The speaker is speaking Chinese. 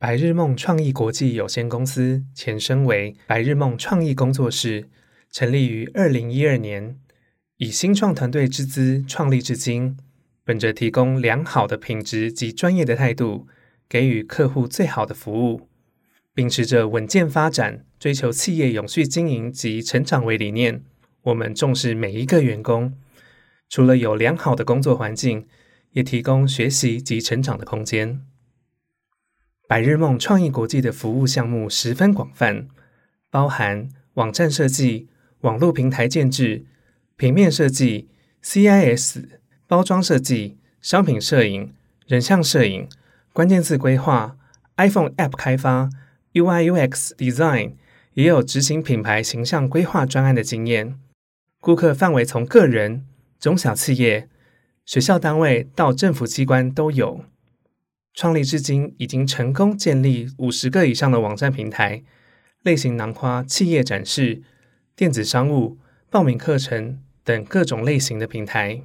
白日梦创意国际有限公司前身为白日梦创意工作室，成立于二零一二年，以新创团队之资创立至今。本着提供良好的品质及专业的态度，给予客户最好的服务，秉持着稳健发展、追求企业永续经营及成长为理念，我们重视每一个员工。除了有良好的工作环境，也提供学习及成长的空间。百日梦创意国际的服务项目十分广泛，包含网站设计、网络平台建制、平面设计、CIS。包装设计、商品摄影、人像摄影、关键字规划、iPhone App 开发、UI/UX Design，也有执行品牌形象规划专案的经验。顾客范围从个人、中小企业、学校单位到政府机关都有。创立至今，已经成功建立五十个以上的网站平台，类型囊括企业展示、电子商务、报名课程等各种类型的平台。